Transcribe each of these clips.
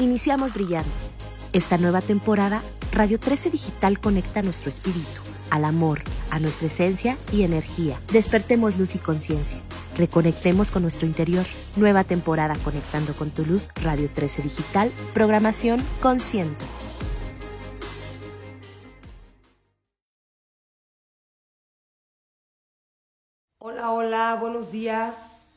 Iniciamos brillando. Esta nueva temporada, Radio 13 Digital conecta nuestro espíritu, al amor, a nuestra esencia y energía. Despertemos luz y conciencia. Reconectemos con nuestro interior. Nueva temporada Conectando con tu luz, Radio 13 Digital, programación consciente. Hola, hola, buenos días.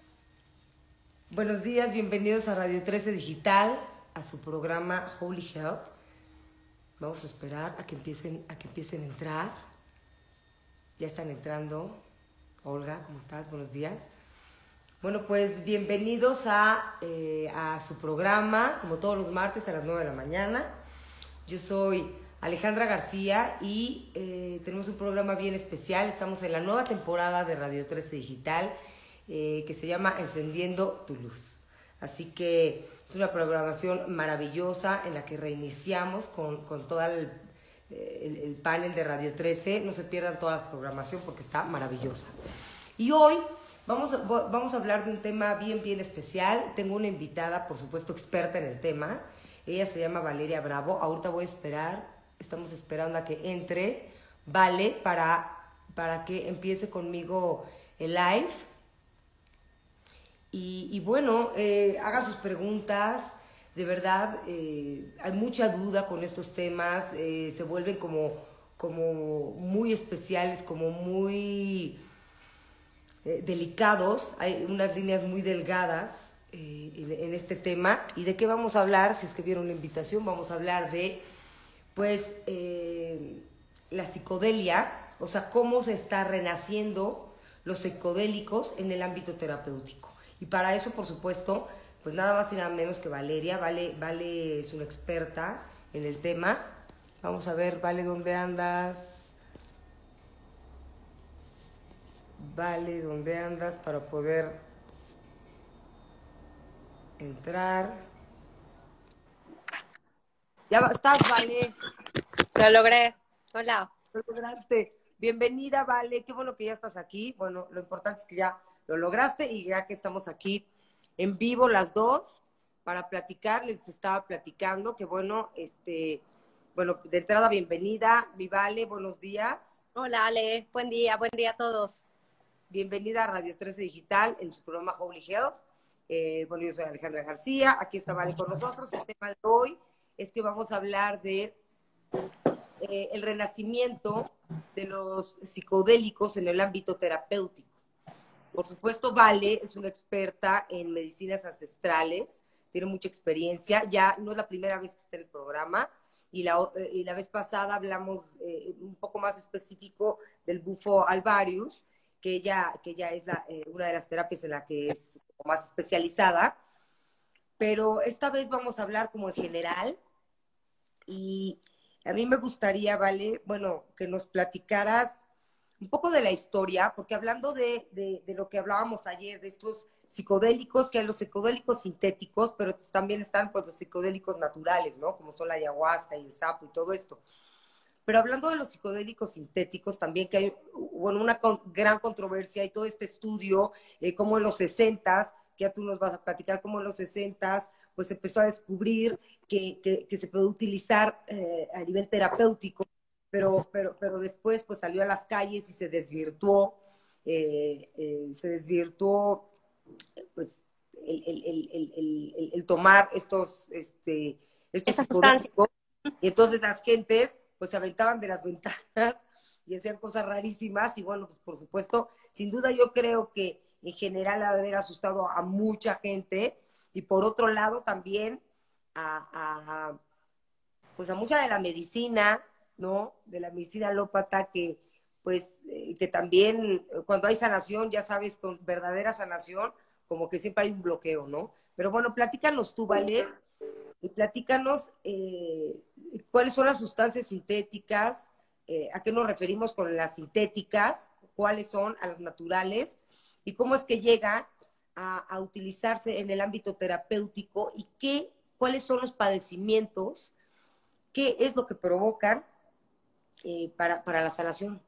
Buenos días, bienvenidos a Radio 13 Digital a su programa Holy Health. Vamos a esperar a que empiecen a que empiecen a entrar. Ya están entrando. Olga, ¿cómo estás? Buenos días. Bueno, pues bienvenidos a, eh, a su programa, como todos los martes a las 9 de la mañana. Yo soy Alejandra García y eh, tenemos un programa bien especial. Estamos en la nueva temporada de Radio 13 Digital eh, que se llama Encendiendo tu Luz. Así que es una programación maravillosa en la que reiniciamos con, con todo el, el, el, panel de Radio 13. No se pierdan toda la programación porque está maravillosa. Y hoy vamos a, vamos a hablar de un tema bien, bien especial. Tengo una invitada, por supuesto, experta en el tema. Ella se llama Valeria Bravo. Ahorita voy a esperar, estamos esperando a que entre, Vale, para, para que empiece conmigo el live y, bueno, eh, haga sus preguntas. De verdad, eh, hay mucha duda con estos temas. Eh, se vuelven como, como muy especiales, como muy delicados. Hay unas líneas muy delgadas en, en, este tema. ¿Y de qué vamos a hablar? Si es que vieron la invitación, vamos a hablar de, pues, la psicodelia, o sea, cómo se está renaciendo los psicodélicos en el ámbito terapéutico. Y para eso, por supuesto, pues nada más y nada menos que Valeria. Vale, vale es una experta en el tema. Vamos a ver, Vale, ¿dónde andas? Vale, ¿dónde andas para poder entrar? Ya estás, Vale. Lo logré. Hola. Lo lograste. Bienvenida, Vale. Qué bueno que ya estás aquí. Bueno, lo importante es que ya lo lograste y ya que estamos aquí en vivo las dos para platicar, les estaba platicando que bueno, este, bueno, de entrada bienvenida, mi Vale, buenos días. Hola Ale, buen día, buen día a todos. Bienvenida a Radio 13 Digital en su programa Holy Health. Eh, bueno, yo soy Alejandra García, aquí está Vale con nosotros. El tema de hoy es que vamos a hablar de eh, el renacimiento de los psicodélicos en el ámbito terapéutico. Por supuesto, Vale es una experta en medicinas ancestrales, tiene mucha experiencia, ya no es la primera vez que está en el programa, y la, y la vez pasada hablamos eh, un poco más específico del bufo alvarius, que ella, que ella es eh, una de las terapias en la que es más especializada, pero esta vez vamos a hablar como en general, y a mí me gustaría, Vale, bueno, que nos platicaras un poco de la historia, porque hablando de, de, lo que hablábamos ayer, de estos psicodélicos, que hay los psicodélicos sintéticos, pero también están pues, los psicodélicos naturales, ¿no? Como son la ayahuasca y el sapo y todo esto. Pero hablando de los psicodélicos sintéticos, también que hay, bueno, una gran controversia y todo este estudio, eh, como en los 60 que ya tú nos vas a platicar, como en los 60 pues empezó a descubrir que, que, que se puede utilizar eh, a nivel terapéutico pero, pero, pero después pues salió a las calles y se desvirtuó, eh, eh, se desvirtuó pues el, el, el, el tomar estos, este, estos y entonces las gentes pues se aventaban de las ventanas y hacían cosas rarísimas y bueno, pues por supuesto, sin duda yo creo que en general ha de haber asustado a mucha gente y por otro lado también a, a pues a mucha de la medicina, ¿no? De la medicina alópata que, pues, eh, que también cuando hay sanación, ya sabes, con verdadera sanación, como que siempre hay un bloqueo, ¿no? Pero bueno, platícanos tú, ¿vale? Y platícanos eh, cuáles son las sustancias sintéticas, eh, a qué nos referimos con las sintéticas, cuáles son a las naturales y cómo es que llega a, a utilizarse en el ámbito terapéutico y qué, cuáles son los padecimientos, qué es lo que provocan eh, para, para la sanación?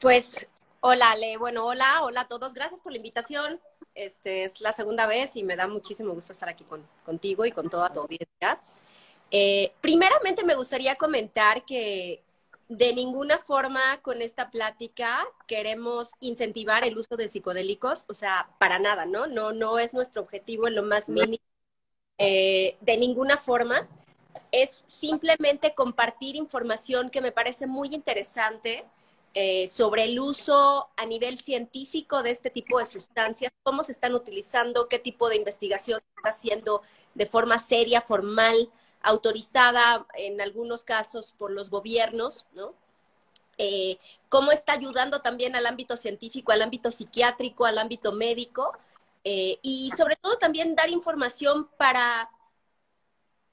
Pues, hola, Ale. Bueno, hola, hola a todos. Gracias por la invitación. Este es la segunda vez y me da muchísimo gusto estar aquí con, contigo y con toda tu audiencia. Eh, primeramente me gustaría comentar que de ninguna forma con esta plática queremos incentivar el uso de psicodélicos, o sea, para nada, ¿no? No, no es nuestro objetivo en lo más mínimo. Eh, de ninguna forma. Es simplemente compartir información que me parece muy interesante eh, sobre el uso a nivel científico de este tipo de sustancias, cómo se están utilizando, qué tipo de investigación se está haciendo de forma seria, formal, autorizada en algunos casos por los gobiernos, ¿no? Eh, cómo está ayudando también al ámbito científico, al ámbito psiquiátrico, al ámbito médico, eh, y sobre todo también dar información para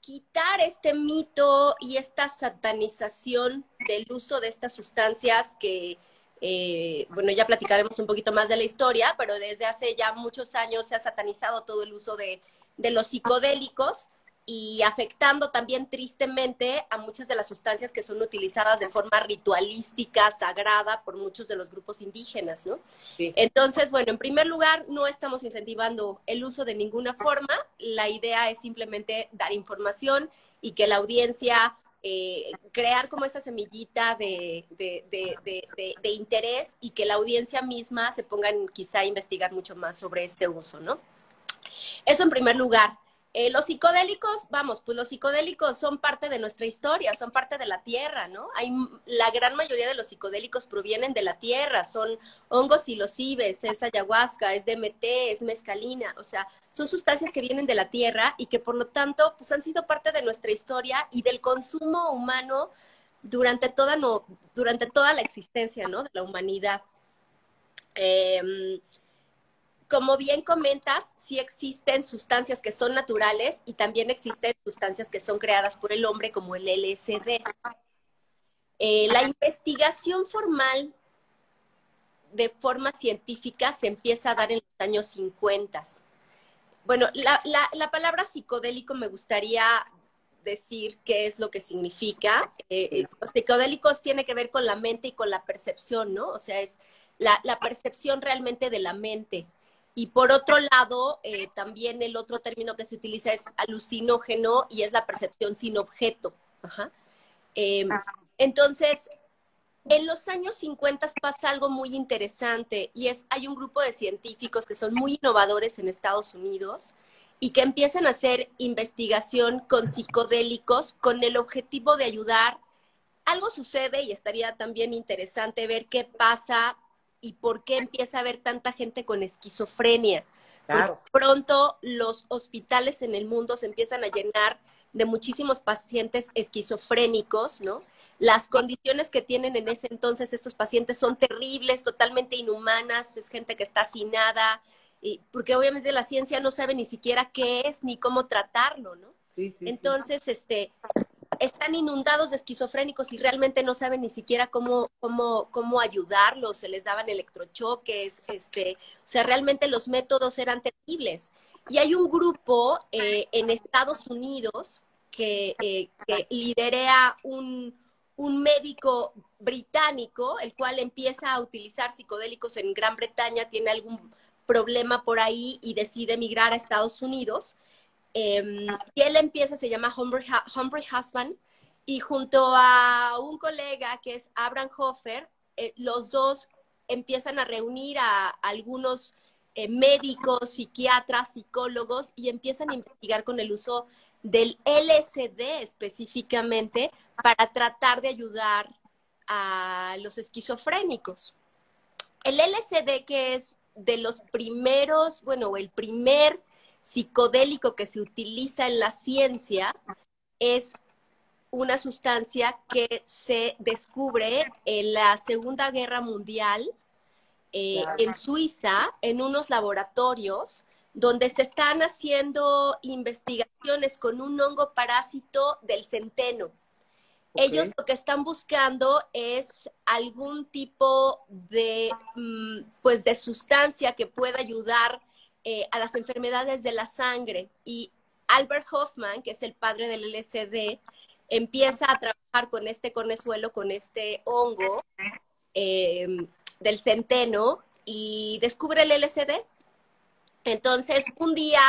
quitar este mito y esta satanización del uso de estas sustancias que, eh, bueno, ya platicaremos un poquito más de la historia, pero desde hace ya muchos años se ha satanizado todo el uso de, de los psicodélicos y afectando también tristemente a muchas de las sustancias que son utilizadas de forma ritualística, sagrada por muchos de los grupos indígenas, ¿no? Entonces, bueno, en primer lugar, no estamos incentivando el uso de ninguna forma. La idea es simplemente dar información y que la audiencia eh, crear como esta semillita de, de, de, de, interés y que la audiencia misma se ponga quizá a investigar mucho más sobre este uso, ¿no? Eso en primer lugar. Eh, los psicodélicos, vamos, pues los psicodélicos son parte de nuestra historia, son parte de la tierra, ¿no? Hay, la gran mayoría de los psicodélicos provienen de la tierra, son hongos y los ibes, es ayahuasca, es DMT, es mescalina, o sea, son sustancias que vienen de la tierra y que por lo tanto, pues han sido parte de nuestra historia y del consumo humano durante toda, no, durante toda la existencia, ¿no? De la humanidad. Eh, como bien comentas, sí existen sustancias que son naturales y también existen sustancias que son creadas por el hombre, como el LSD. Eh, la investigación formal de forma científica se empieza a dar en los años 50. Bueno, la, palabra psicodélico me gustaría decir qué es lo que significa. Eh, eh, los psicodélicos tiene que ver con la mente y con la percepción, ¿no? O sea, es la percepción realmente de la mente. Y por otro lado, eh, también el otro término que se utiliza es alucinógeno y es la percepción sin objeto. Em, entonces, en los años 50 pasa algo muy interesante y es, hay un grupo de científicos que son muy innovadores en Estados Unidos y que empiezan a hacer investigación con psicodélicos con el objetivo de ayudar. Algo sucede y estaría también interesante ver qué pasa y por qué empieza a haber tanta gente con esquizofrenia. Claro. pronto los hospitales en el mundo se empiezan a llenar de muchísimos pacientes esquizofrénicos, ¿no? Las condiciones que tienen en ese entonces estos pacientes son terribles, totalmente inhumanas, es gente que está hacinada, y, porque obviamente la ciencia no sabe ni siquiera qué es ni cómo tratarlo, ¿no? Sí, sí, entonces, este, están inundados de esquizofrénicos y realmente no saben ni siquiera cómo, cómo, cómo ayudarlos, se les daban electrochoques, este, o sea, realmente los métodos eran terribles. Y hay un grupo eh, en Estados Unidos que, eh, que lidera un, un médico británico, el cual empieza a utilizar psicodélicos en Gran Bretaña, tiene algún problema por ahí y decide emigrar a Estados Unidos Em, y él empieza, se llama Humphrey, Husband, y junto a un colega que es Abraham Hofer, eh, los dos empiezan a reunir a, algunos eh, médicos, psiquiatras, psicólogos y empiezan a investigar con el uso del LSD específicamente para tratar de ayudar a los esquizofrénicos. El LSD que es de los primeros, bueno, el primer psicodélico que se utiliza en la ciencia es una sustancia que se descubre en la Segunda Guerra Mundial eh, en Suiza, en unos laboratorios donde se están haciendo investigaciones con un hongo parásito del centeno. Ellos lo que están buscando es algún tipo de, mm, pues, de sustancia que pueda ayudar eh, a las enfermedades de la sangre. Y Albert Hoffman, que es el padre del LSD, empieza a trabajar con este cornezuelo, con este hongo eh, del centeno y descubre el LSD. Entonces, un día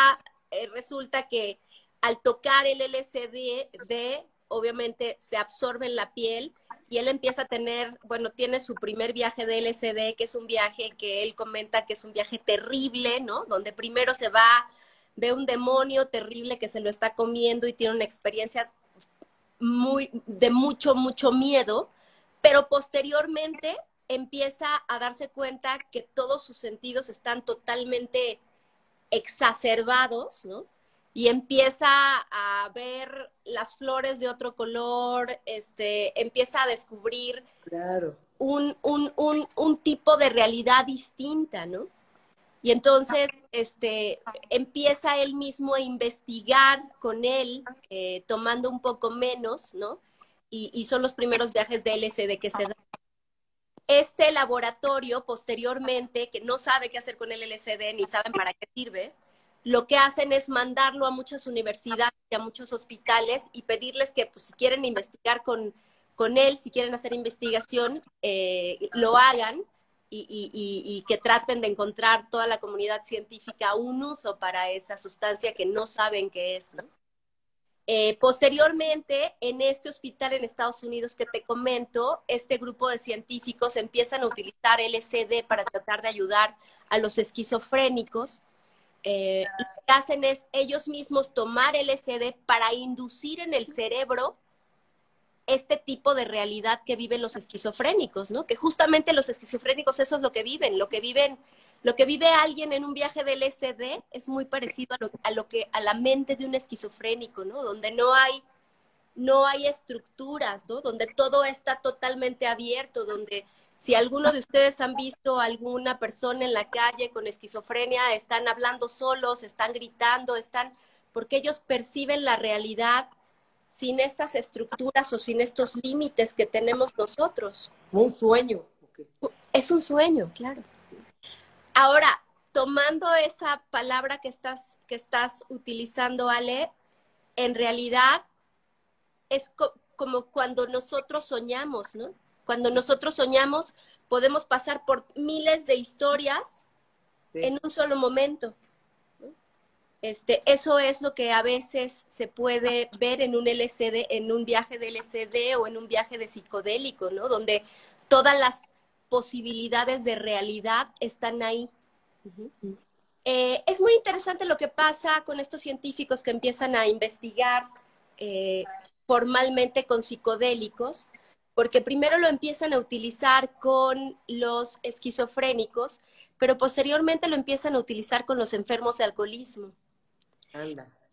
eh, resulta que al tocar el LSD, obviamente se absorbe en la piel y él empieza a tener, bueno, tiene su primer viaje de LSD, que es un viaje que él comenta que es un viaje terrible, ¿no? Donde primero se va, ve un demonio terrible que se lo está comiendo y tiene una experiencia muy, de mucho, mucho miedo, pero posteriormente empieza a darse cuenta que todos sus sentidos están totalmente exacerbados, ¿no? Y empieza a ver las flores de otro color, este, empieza a descubrir un, un, un, un tipo de realidad distinta, ¿no? Y entonces este, empieza él mismo a investigar con él, eh, tomando un poco menos, ¿no? Y, y, son los primeros viajes de LSD que se dan. Este laboratorio, posteriormente, que no sabe qué hacer con el LSD ni saben para qué sirve, lo que hacen es mandarlo a muchas universidades y a muchos hospitales y pedirles que pues, si quieren investigar con, con él, si quieren hacer investigación, eh, lo hagan y, y, que traten de encontrar toda la comunidad científica un uso para esa sustancia que no saben qué es. Eh, posteriormente, en este hospital en Estados Unidos que te comento, este grupo de científicos empiezan a utilizar LSD para tratar de ayudar a los esquizofrénicos eh, lo que hacen es ellos mismos tomar LSD para inducir en el cerebro este tipo de realidad que viven los esquizofrénicos, ¿no? Que justamente los esquizofrénicos eso es lo que viven, lo que viven, lo que vive alguien en un viaje del LSD es muy parecido a lo, a lo que a la mente de un esquizofrénico, ¿no? Donde no hay no hay estructuras, ¿no? Donde todo está totalmente abierto, donde si alguno de ustedes han visto alguna persona en la calle con esquizofrenia, están hablando solos, están gritando, están, porque ellos perciben la realidad sin estas estructuras o sin estos límites que tenemos nosotros. Un sueño. Es un sueño, claro. Ahora, tomando esa palabra que estás, que estás utilizando, Ale, en realidad es como cuando nosotros soñamos, ¿no? Cuando nosotros soñamos, podemos pasar por miles de historias en un solo momento. Este, eso es lo que a veces se puede ver en un LCD, en un viaje de LCD o en un viaje de psicodélico, ¿no? Donde todas las posibilidades de realidad están ahí. Eh, es muy interesante lo que pasa con estos científicos que empiezan a investigar eh, formalmente con psicodélicos, porque primero lo empiezan a utilizar con los esquizofrénicos, pero posteriormente lo empiezan a utilizar con los enfermos de alcoholismo.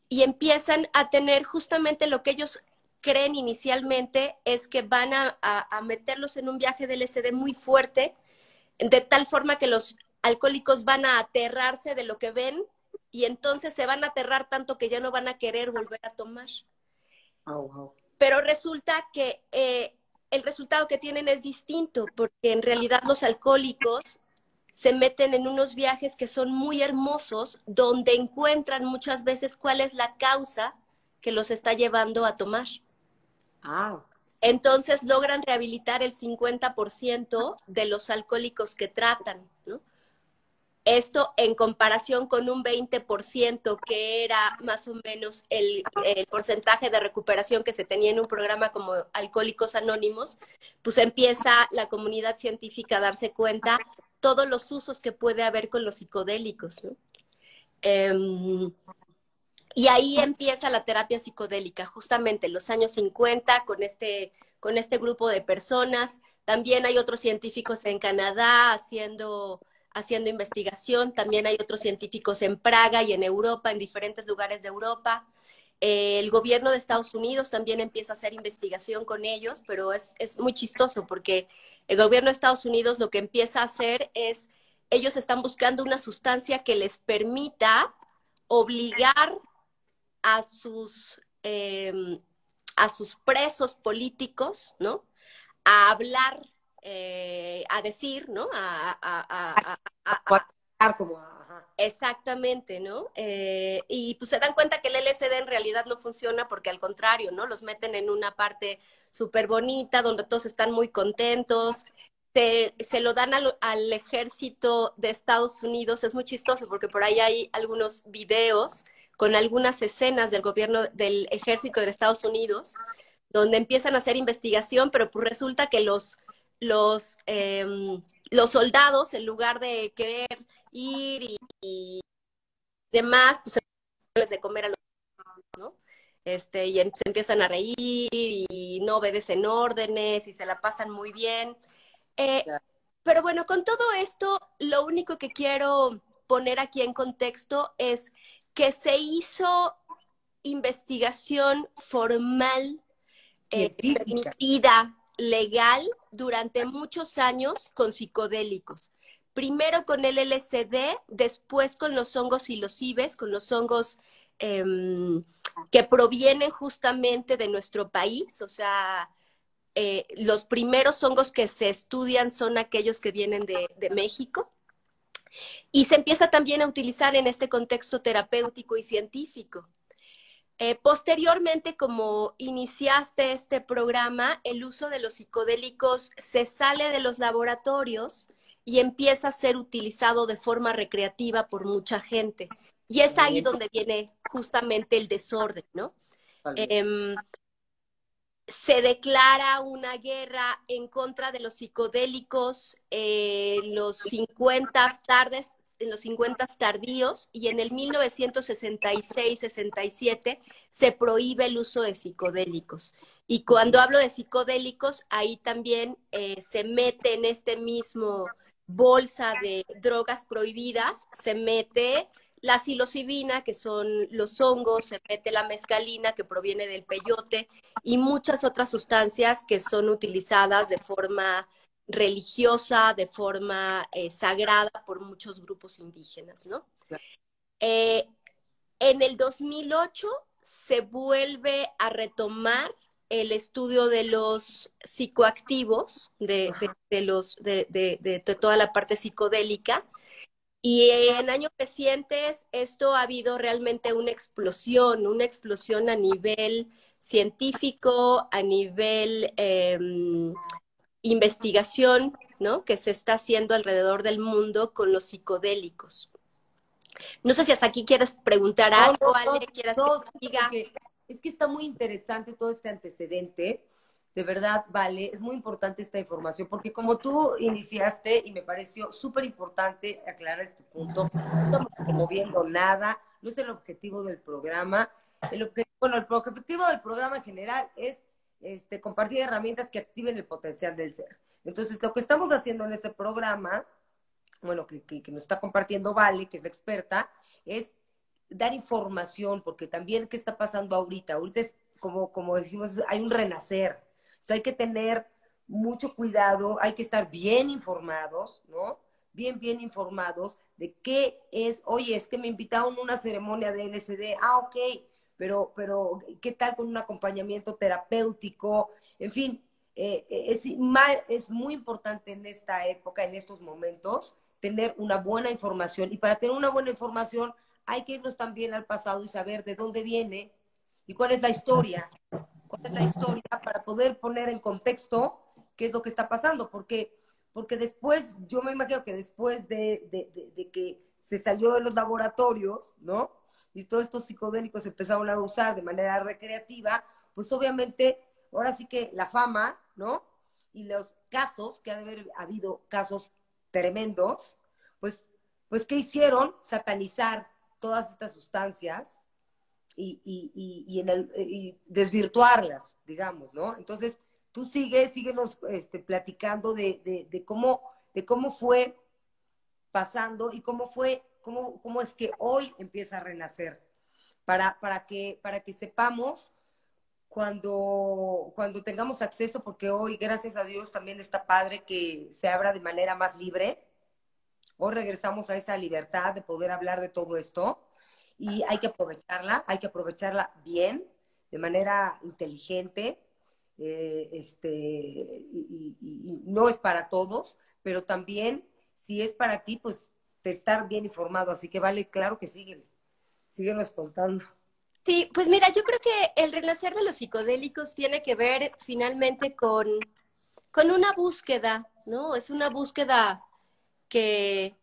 Y empiezan a tener justamente lo que ellos creen inicialmente es que van a, meterlos en un viaje de LSD muy fuerte, de tal forma que los alcohólicos van a aterrarse de lo que ven y entonces se van a aterrar tanto que ya no van a querer volver a tomar. Pero resulta que eh, el resultado que tienen es distinto, porque en realidad los alcohólicos se meten en unos viajes que son muy hermosos, donde encuentran muchas veces cuál es la causa que los está llevando a tomar. Ah. Entonces logran rehabilitar el 50% de los alcohólicos que tratan, ¿no? Esto en comparación con un 20% que era más o menos el, porcentaje de recuperación que se tenía en un programa como Alcohólicos Anónimos, pues empieza la comunidad científica a darse cuenta todos los usos que puede haber con los psicodélicos. Em, y ahí empieza la terapia psicodélica, justamente en los años 50 con este, con este grupo de personas. También hay otros científicos en Canadá haciendo haciendo investigación. También hay otros científicos en Praga y en Europa, en diferentes lugares de Europa. Eh, el gobierno de Estados Unidos también empieza a hacer investigación con ellos, pero es, es muy chistoso porque el gobierno de Estados Unidos lo que empieza a hacer es, ellos están buscando una sustancia que les permita obligar a sus, em, a sus presos políticos, ¿no? A hablar eh, a decir, ¿no? A, a, a, como, Exactamente, ¿no? Eh, y pues se dan cuenta que el LSD en realidad no funciona porque al contrario, ¿no? Los meten en una parte súper bonita donde todos están muy contentos, se, se lo dan al, al, ejército de Estados Unidos. Es muy chistoso porque por ahí hay algunos videos con algunas escenas del gobierno del ejército de Estados Unidos donde empiezan a hacer investigación, pero pues resulta que los, los, eh, los soldados, en lugar de querer ir y, y demás, pues se de comer a los ¿no? Este, y se empiezan a reír y no obedecen órdenes y se la pasan muy bien. Eh, pero bueno, con todo esto, lo único que quiero poner aquí en contexto es que se hizo investigación formal, eh, permitida, legal, durante muchos años con psicodélicos. Primero con el LSD, después con los hongos y los IBES, con los hongos Em, que provienen justamente de nuestro país, o sea, eh, los primeros hongos que se estudian son aquellos que vienen de, México. Y se empieza también a utilizar en este contexto terapéutico y científico. Eh, posteriormente, como iniciaste este programa, el uso de los psicodélicos se sale de los laboratorios y empieza a ser utilizado de forma recreativa por mucha gente. Y es ahí donde viene justamente el desorden, ¿no? Em, se declara una guerra en contra de los psicodélicos en los 50 tardes, en los 50 tardíos y en el 1966-67 se prohíbe el uso de psicodélicos. Y cuando hablo de psicodélicos, ahí también eh, se mete en este mismo bolsa de drogas prohibidas, se mete la psilocibina, que son los hongos, se mete la mescalina, que proviene del peyote, y muchas otras sustancias que son utilizadas de forma religiosa, de forma eh, sagrada por muchos grupos indígenas, ¿no? Eh, en el 2008 se vuelve a retomar el estudio de los psicoactivos, de, los, de, toda la parte psicodélica, y en años recientes esto ha habido realmente una explosión, una explosión a nivel científico, a nivel em, investigación, ¿no? Que se está haciendo alrededor del mundo con los psicodélicos. No sé si hasta aquí quieres preguntar algo, no, Ale, quieras que diga. Es que está muy interesante todo este antecedente de verdad, vale, es muy importante esta información, porque como tú iniciaste, y me pareció súper importante aclarar este punto, no estamos promoviendo nada, no es el objetivo del programa. El objetivo, bueno, el objetivo del programa en general es este, compartir herramientas que activen el potencial del ser. Entonces, lo que estamos haciendo en este programa, bueno, que, que, nos está compartiendo Vale, que es la experta, es dar información, porque también, ¿qué está pasando ahorita? Ahorita es, como, como decimos, hay un renacer hay que tener mucho cuidado, hay que estar bien informados, ¿no? Bien, bien informados de qué es, oye, es que me invitaron a una ceremonia de LSD, ah, ok, pero, pero, ¿qué tal con un acompañamiento terapéutico? En fin, eh, es, es muy importante en esta época, en estos momentos, tener una buena información. Y para tener una buena información hay que irnos también al pasado y saber de dónde viene y cuál es la historia cuál es la historia para poder poner en contexto qué es lo que está pasando, porque, porque después, yo me imagino que después de, de, que se salió de los laboratorios, ¿no? Y todos estos psicodélicos empezaron a usar de manera recreativa, pues obviamente, ahora sí que la fama, ¿no? Y los casos, que ha de haber habido casos tremendos, pues, pues, ¿qué hicieron? Satanizar todas estas sustancias y, y, y, en el, y desvirtuarlas, digamos, ¿no? Entonces, tú sigues, síguenos este, platicando de, de, cómo, de cómo fue pasando y cómo fue, cómo, cómo es que hoy empieza a renacer, para, para, que, para que sepamos cuando, cuando tengamos acceso, porque hoy, gracias a Dios, también está padre que se abra de manera más libre. Hoy regresamos a esa libertad de poder hablar de todo esto y hay que aprovecharla, hay que aprovecharla bien, de manera inteligente. Eh, este, y, no es para todos, pero también si es para ti, pues te estar bien informado. Así que vale, claro que siguen, síguenos contando. Sí, pues mira, yo creo que el renacer de los psicodélicos tiene que ver finalmente con con una búsqueda, ¿no? Es una búsqueda que,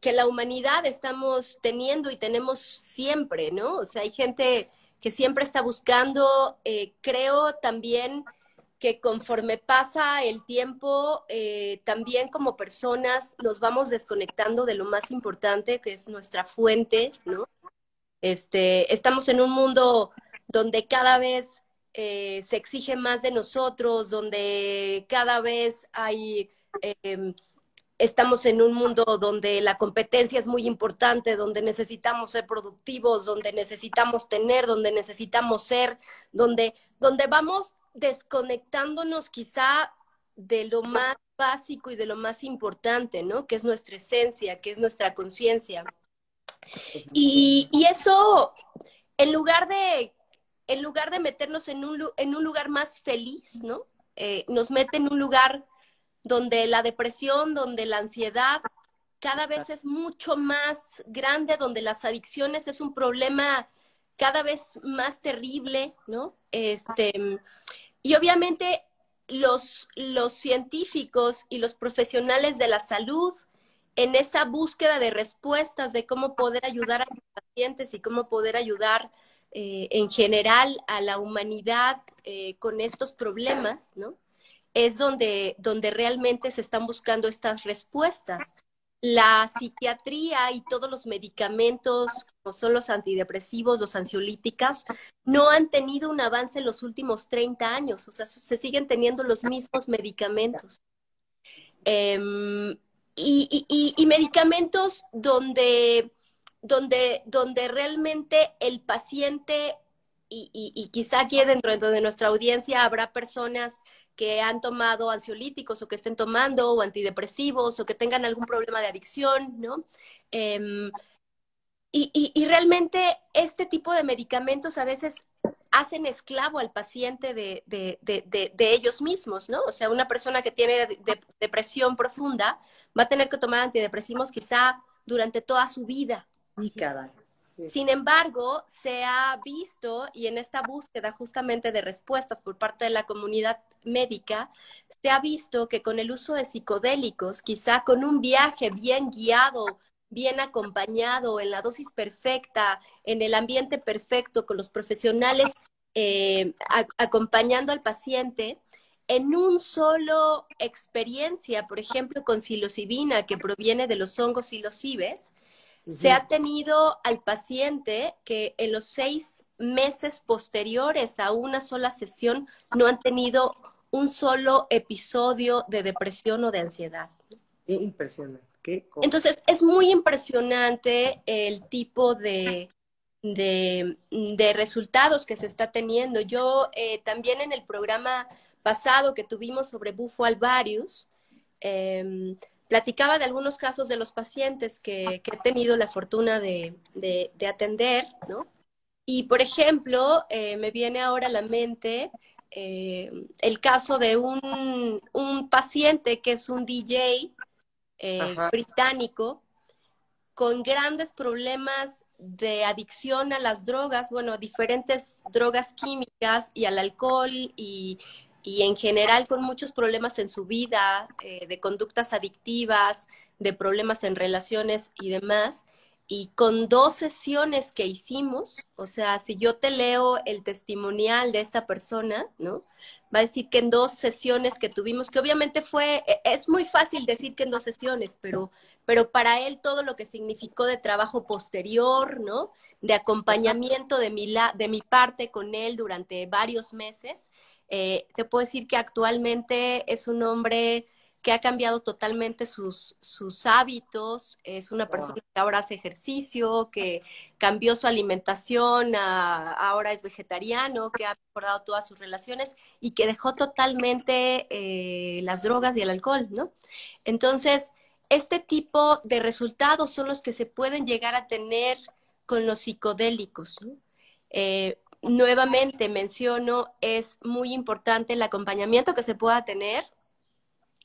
que la humanidad estamos teniendo y tenemos siempre, ¿no? O sea, hay gente que siempre está buscando, eh, creo también que conforme pasa el tiempo, eh, también como personas nos vamos desconectando de lo más importante, que es nuestra fuente, ¿no? Este, estamos en un mundo donde cada vez eh, se exige más de nosotros, donde cada vez hay, em, estamos en un mundo donde la competencia es muy importante, donde necesitamos ser productivos, donde necesitamos tener, donde necesitamos ser, donde, donde vamos desconectándonos quizá de lo más básico y de lo más importante, ¿no? Que es nuestra esencia, que es nuestra conciencia. Y, eso, en lugar de en lugar de meternos en un, en un lugar más feliz, ¿no? Eh, nos mete en un lugar donde la depresión, donde la ansiedad cada vez es mucho más grande, donde las adicciones es un problema cada vez más terrible, ¿no? Este, y obviamente los, los científicos y los profesionales de la salud en esa búsqueda de respuestas de cómo poder ayudar a los pacientes y cómo poder ayudar eh, en general a la humanidad eh, con estos problemas, ¿no? Es donde, donde realmente se están buscando estas respuestas. La psiquiatría y todos los medicamentos, como son los antidepresivos, los ansiolíticos, no han tenido un avance en los últimos 30 años, o sea, se siguen teniendo los mismos medicamentos. Em, y medicamentos donde donde, donde realmente el paciente, y, quizá aquí dentro, de nuestra audiencia habrá personas que han tomado ansiolíticos o que estén tomando o antidepresivos o que tengan algún problema de adicción, ¿no? Em, y, y, realmente este tipo de medicamentos a veces hacen esclavo al paciente de, de, de, de, ellos mismos, ¿no? O sea, una persona que tiene depresión profunda va a tener que tomar antidepresivos quizá durante toda su vida, sin embargo, se ha visto, y en esta búsqueda justamente de respuestas por parte de la comunidad médica, se ha visto que con el uso de psicodélicos, quizá con un viaje bien guiado, bien acompañado, en la dosis perfecta, en el ambiente perfecto, con los profesionales eh, acompañando al paciente, en un solo experiencia, por ejemplo, con psilocibina, que proviene de los hongos psilocibes, se ha tenido al paciente que en los seis meses posteriores a una sola sesión no han tenido un solo episodio de depresión o de ansiedad. Qué impresionante. Entonces, es muy impresionante el tipo de, de, resultados que se está teniendo. Yo eh, también en el programa pasado que tuvimos sobre bufo alvarius, eh, platicaba de algunos casos de los pacientes que, he tenido la fortuna de, atender, ¿no? Y, por ejemplo, eh, me viene ahora a la mente eh, el caso de un, paciente que es un DJ eh, británico con grandes problemas de adicción a las drogas, bueno, a diferentes drogas químicas y al alcohol y y en general con muchos problemas en su vida, eh, de conductas adictivas, de problemas en relaciones y demás. Y con dos sesiones que hicimos, o sea, si yo te leo el testimonial de esta persona, ¿no? Va a decir que en dos sesiones que tuvimos, que obviamente fue, e, es muy fácil decir que en dos sesiones, pero, pero para él todo lo que significó de trabajo posterior, ¿no? De acompañamiento de mi, la, de mi parte con él durante varios meses, eh, te puedo decir que actualmente es un hombre que ha cambiado totalmente sus, sus hábitos, es una persona que ahora hace ejercicio, que cambió su alimentación, ahora es vegetariano, que ha mejorado todas sus relaciones y que dejó totalmente eh, las drogas y el alcohol, ¿no? Entonces, este tipo de resultados son los que se pueden llegar a tener con los psicodélicos, ¿no? Eh, nuevamente menciono, es muy importante el acompañamiento que se pueda tener.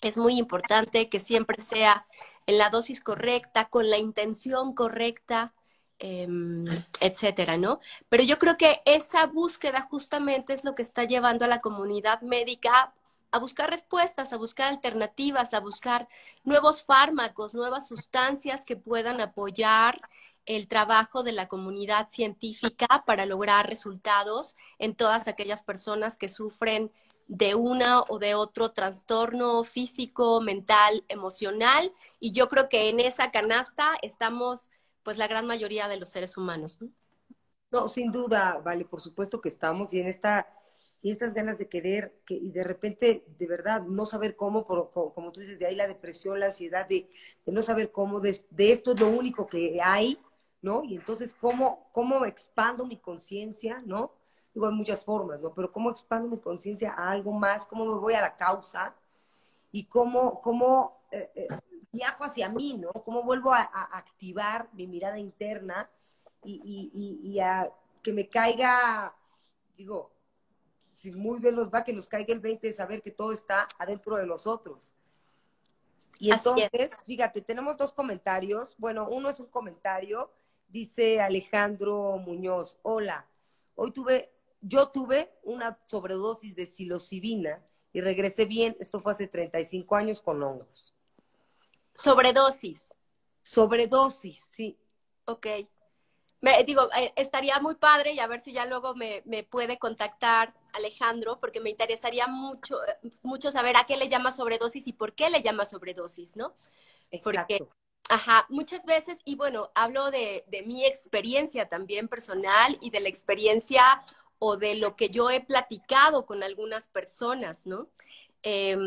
Es muy importante que siempre sea en la dosis correcta, con la intención correcta, em, etcétera, ¿no? Pero yo creo que esa búsqueda justamente es lo que está llevando a la comunidad médica a buscar respuestas, a buscar alternativas, a buscar nuevos fármacos, nuevas sustancias que puedan apoyar el trabajo de la comunidad científica para lograr resultados en todas aquellas personas que sufren de una o de otro trastorno físico, mental, emocional. Y yo creo que en esa canasta estamos, pues, la gran mayoría de los seres humanos. No, sin duda, vale, por supuesto que estamos y en esta y estas ganas de querer que, y de repente, de verdad, no saber cómo, como, tú dices, de ahí la depresión, la ansiedad, de, no saber cómo, de, esto es lo único que hay, ¿no? Y entonces, ¿cómo, cómo expando mi conciencia, ¿no? Digo, hay muchas formas, ¿no? Pero ¿cómo expando mi conciencia a algo más? ¿Cómo me voy a la causa? Y cómo, cómo eh, eh, viajo hacia mí, ¿no? ¿Cómo vuelvo a, activar mi mirada interna y, y, y a que me caiga, digo, si muy bien nos va, que nos caiga el 20 de saber que todo está adentro de nosotros. Y entonces, fíjate, tenemos dos comentarios. Bueno, uno es un comentario, dice Alejandro Muñoz, hola, hoy tuve, yo tuve una sobredosis de psilocibina y regresé bien, esto fue hace 35 años con hongos. Sobredosis. Sobredosis, sí. Ok. Me, digo, eh, estaría muy padre y a ver si ya luego me, me, puede contactar Alejandro, porque me interesaría mucho, mucho saber a qué le llama sobredosis y por qué le llama sobredosis, ¿no? Porque, ajá, muchas veces, y bueno, hablo de, de mi experiencia también personal y de la experiencia o de lo que yo he platicado con algunas personas, ¿no? Eh,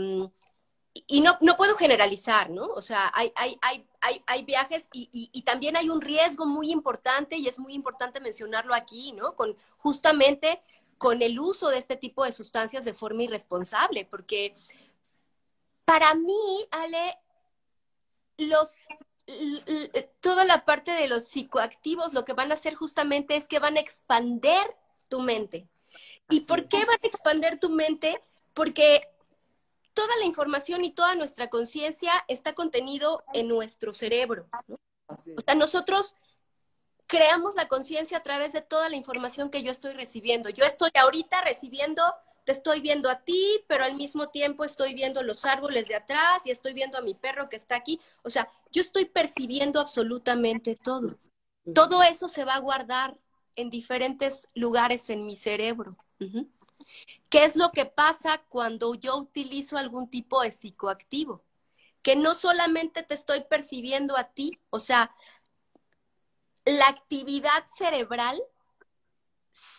y no, no puedo generalizar, ¿no? O sea, hay, hay, hay, hay, viajes y, y, también hay un riesgo muy importante y es muy importante mencionarlo aquí, ¿no? Con justamente con el uso de este tipo de sustancias de forma irresponsable, porque para mí, Ale, los, toda la parte de los psicoactivos lo que van a hacer justamente es que van a expander tu mente. ¿Y por qué van a expander tu mente? Porque toda la información y toda nuestra conciencia está contenido en nuestro cerebro. O sea, nosotros creamos la conciencia a través de toda la información que yo estoy recibiendo. Yo estoy ahorita recibiendo, te estoy viendo a ti, pero al mismo tiempo estoy viendo los árboles de atrás y estoy viendo a mi perro que está aquí. O sea, yo estoy percibiendo absolutamente todo. Todo eso se va a guardar en diferentes lugares en mi cerebro. ¿Qué es lo que pasa cuando yo utilizo algún tipo de psicoactivo? Que no solamente te estoy percibiendo a ti, o sea, la actividad cerebral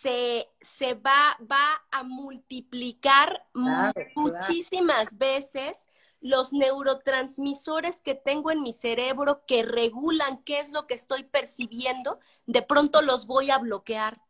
se, va, va a multiplicar muchísimas veces los neurotransmisores que tengo en mi cerebro que regulan qué es lo que estoy percibiendo, de pronto los voy a bloquear.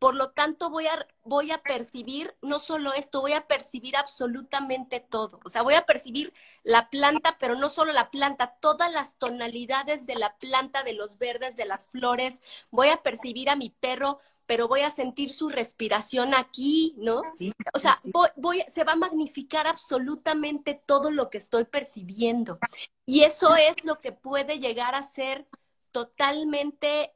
Por lo tanto, voy a, voy a percibir no solo esto, voy a percibir absolutamente todo. O sea, voy a percibir la planta, pero no solo la planta, todas las tonalidades de la planta, de los verdes, de las flores. Voy a percibir a mi perro, pero voy a sentir su respiración aquí, ¿no? Sí, o sea, voy, se va a magnificar absolutamente todo lo que estoy percibiendo. Y eso es lo que puede llegar a ser totalmente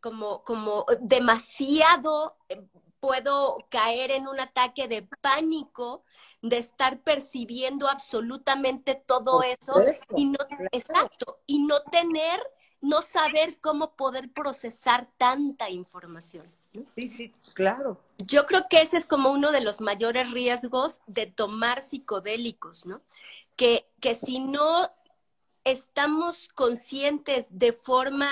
como, como demasiado, eh, puedo caer en un ataque de pánico de estar percibiendo absolutamente todo eso y no, exacto, y no tener, no saber cómo poder procesar tanta información. Sí, sí, claro. Yo creo que ese es como uno de los mayores riesgos de tomar psicodélicos, ¿no? Que, que si no estamos conscientes de forma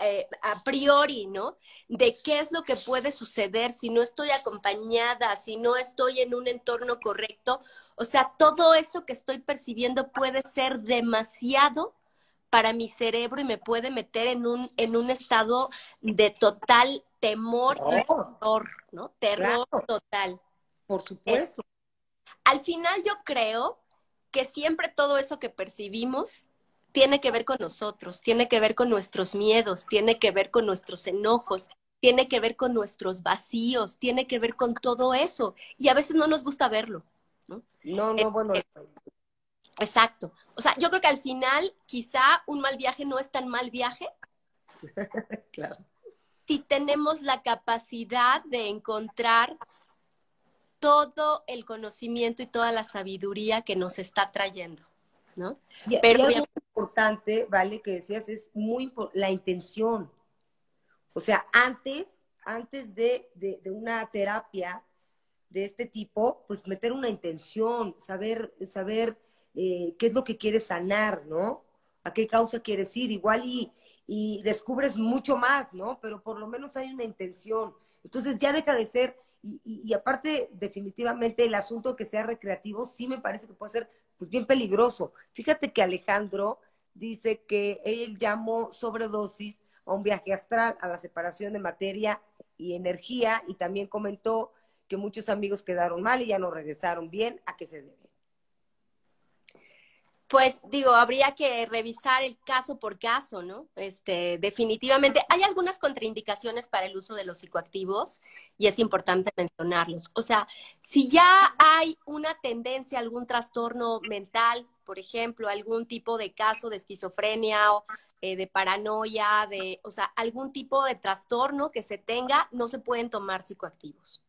eh, a priori, ¿no? De qué es lo que puede suceder si no estoy acompañada, si no estoy en un entorno correcto. O sea, todo eso que estoy percibiendo puede ser demasiado para mi cerebro y me puede meter en un, en un estado de total temor y terror, ¿no? Terror total. Por supuesto. al final yo creo que siempre todo eso que percibimos tiene que ver con nosotros, tiene que ver con nuestros miedos, tiene que ver con nuestros enojos, tiene que ver con nuestros vacíos, tiene que ver con todo eso. Y a veces no nos gusta verlo. No, no, no bueno. Exacto. O sea, yo creo que al final quizá un mal viaje no es tan mal viaje. claro. Si tenemos la capacidad de encontrar todo el conocimiento y toda la sabiduría que nos está trayendo, ¿no? Pero algo importante, vale, que decías es muy la intención. O sea, antes, antes de, de, una terapia de este tipo, pues meter una intención, saber, saber eh, qué es lo que quieres sanar, ¿no? A qué causa quieres ir, igual y, y descubres mucho más, ¿no? Pero por lo menos hay una intención. Entonces ya deja de ser y, aparte, definitivamente, el asunto que sea recreativo sí me parece que puede ser pues, bien peligroso. Fíjate que Alejandro dice que él llamó sobredosis a un viaje astral, a la separación de materia y energía, y también comentó que muchos amigos quedaron mal y ya no regresaron bien. ¿A qué se debe? Pues digo, habría que revisar el caso por caso, ¿no? Este, definitivamente hay algunas contraindicaciones para el uso de los psicoactivos y es importante mencionarlos. O sea, si ya hay una tendencia, algún trastorno mental, por ejemplo, algún tipo de caso de esquizofrenia o eh, de paranoia, de, o sea, algún tipo de trastorno que se tenga, no se pueden tomar psicoactivos.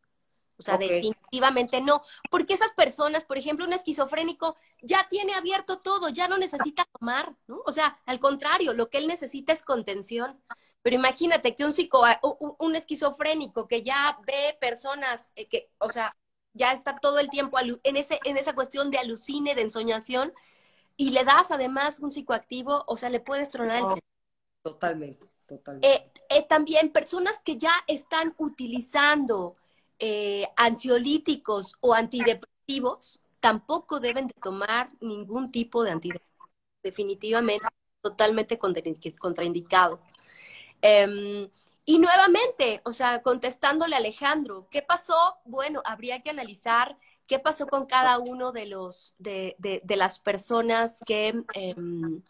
O sea, definitivamente no. Porque esas personas, por ejemplo, un esquizofrénico ya tiene abierto todo, ya no necesita tomar, ¿no? O sea, al contrario, lo que él necesita es contención. Pero imagínate que un psico, un esquizofrénico que ya ve personas eh, que, o sea, ya está todo el tiempo en, ese, en esa cuestión de alucine, de ensoñación, y le das además un psicoactivo, o sea, le puedes tronar el cerebro. Totalmente, totalmente. Eh, eh, también personas que ya están utilizando eh, ansiolíticos o antidepresivos tampoco deben de tomar ningún tipo de antidepresivo. Definitivamente, totalmente contraindicado. Em, y nuevamente, o sea, contestándole a Alejandro, ¿qué pasó? Bueno, habría que analizar qué pasó con cada uno de los de, de, las personas que em,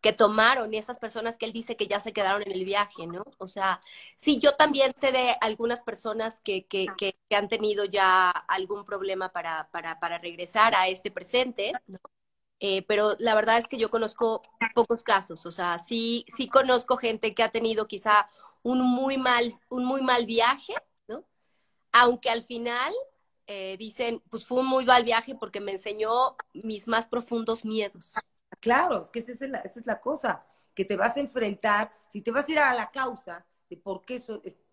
que tomaron y esas personas que él dice que ya se quedaron en el viaje, ¿no? O sea, sí, yo también sé de algunas personas que, que, que, han tenido ya algún problema para, para, para regresar a este presente, ¿no? Eh, pero la verdad es que yo conozco pocos casos, o sea, sí, sí conozco gente que ha tenido quizá un muy mal, un muy mal viaje, ¿no? Aunque al final eh, dicen, pues fue un muy mal viaje porque me enseñó mis más profundos miedos. Claro, es que esa es, la, esa es la cosa, que te vas a enfrentar, si te vas a ir a la causa de por qué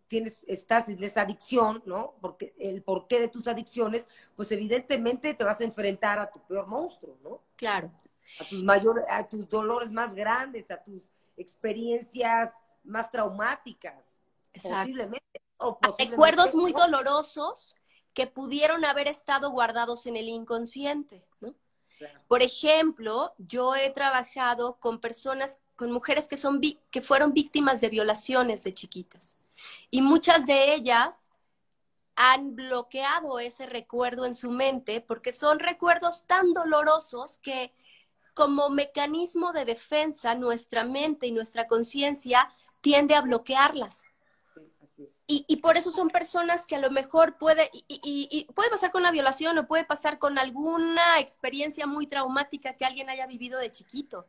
tienes, estás en esa adicción, ¿no? Porque el porqué de tus adicciones, pues evidentemente te vas a enfrentar a tu peor monstruo, ¿no? Claro. A tus mayores, a tus dolores más grandes, a tus experiencias más traumáticas, posiblemente. O Recuerdos muy dolorosos que pudieron haber estado guardados en el inconsciente, ¿no? Por ejemplo, yo he trabajado con personas, con mujeres que, son, que fueron víctimas de violaciones de chiquitas. Y muchas de ellas han bloqueado ese recuerdo en su mente porque son recuerdos tan dolorosos que como mecanismo de defensa nuestra mente y nuestra conciencia tiende a bloquearlas. Y, por eso son personas que a lo mejor puede, y, puede pasar con la violación o puede pasar con alguna experiencia muy traumática que alguien haya vivido de chiquito,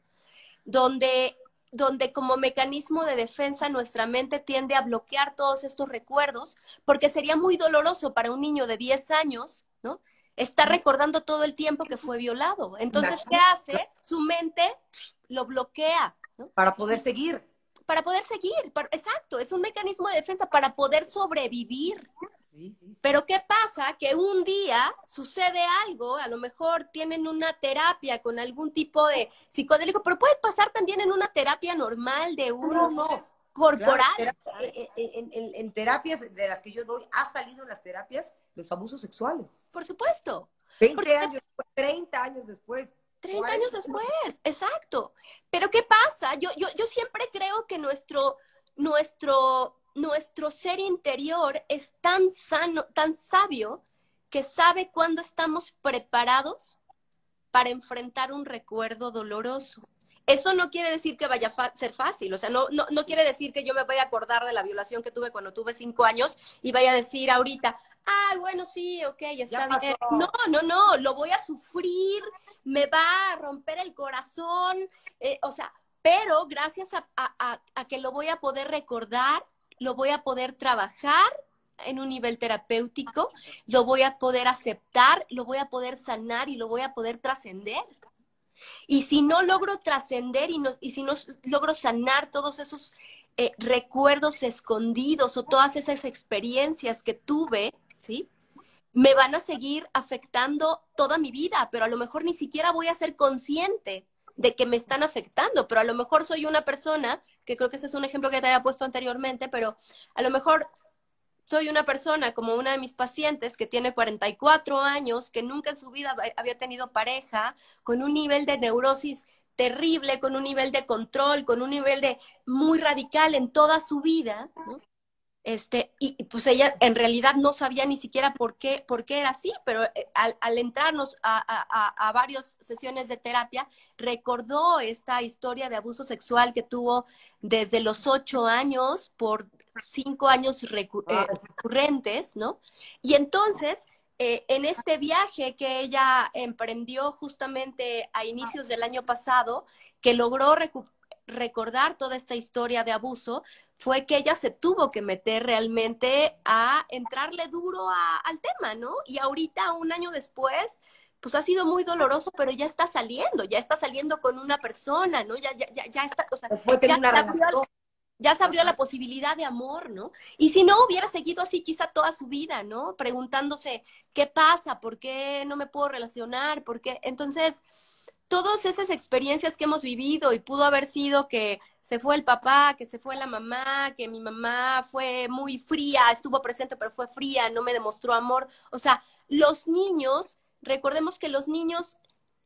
donde, donde como mecanismo de defensa nuestra mente tiende a bloquear todos estos recuerdos, porque sería muy doloroso para un niño de 10 años, ¿no? Está recordando todo el tiempo que fue violado. Entonces, ¿qué hace? Su mente lo bloquea. Para poder seguir para poder seguir, exacto, es un mecanismo de defensa para poder sobrevivir. Pero ¿qué pasa? Que un día sucede algo, a lo mejor tienen una terapia con algún tipo de psicodélico, pero puede pasar también en una terapia normal de uno corporal. Eh, eh, en, terapias de las que yo doy, ha salido en las terapias los abusos sexuales. Por supuesto. 20 años, 30 años después. 30 años después, exacto. Pero ¿qué pasa? Yo, yo, yo siempre creo que nuestro, nuestro, nuestro ser interior es tan sano, tan sabio, que sabe cuándo estamos preparados para enfrentar un recuerdo doloroso. Eso no quiere decir que vaya a ser fácil, o sea, no, no, no quiere decir que yo me vaya a acordar de la violación que tuve cuando tuve cinco años y vaya a decir ahorita, ah, bueno, sí, ok, está bien. No, no, no, lo voy a sufrir, me va a romper el corazón, eh, o sea, pero gracias a, que lo voy a poder recordar, lo voy a poder trabajar en un nivel terapéutico, lo voy a poder aceptar, lo voy a poder sanar y lo voy a poder trascender. Y si no logro trascender y, y si no logro sanar todos esos eh, recuerdos escondidos o todas esas experiencias que tuve, ¿sí? Me van a seguir afectando toda mi vida, pero a lo mejor ni siquiera voy a ser consciente de que me están afectando, pero a lo mejor soy una persona, que creo que ese es un ejemplo que te había puesto anteriormente, pero a lo mejor soy una persona como una de mis pacientes que tiene 44 años, que nunca en su vida había tenido pareja, con un nivel de neurosis terrible, con un nivel de control, con un nivel de muy radical en toda su vida, Este, y, pues ella en realidad no sabía ni siquiera por qué, por qué era así, pero eh, al, entrarnos a, a, a, varias sesiones de terapia, recordó esta historia de abuso sexual que tuvo desde los ocho años por cinco años eh, recurrentes, ¿no? Y entonces eh, en este viaje que ella emprendió justamente a inicios del año pasado, que logró recordar toda esta historia de abuso, fue que ella se tuvo que meter realmente a entrarle duro al tema, ¿no? Y ahorita, un año después, pues ha sido muy doloroso, pero ya está saliendo, ya está saliendo con una persona, ¿no? Ya, ya, ya, ya está, o sea, ya, ya se abrió la posibilidad de amor, ¿no? Y si no, hubiera seguido así quizá toda su vida, ¿no? Preguntándose, ¿qué pasa? ¿Por qué no me puedo relacionar? ¿Por qué? Entonces, todas esas experiencias que hemos vivido y pudo haber sido que se fue el papá, que se fue la mamá, que mi mamá fue muy fría, estuvo presente pero fue fría, no me demostró amor. O sea, los niños, recordemos que los niños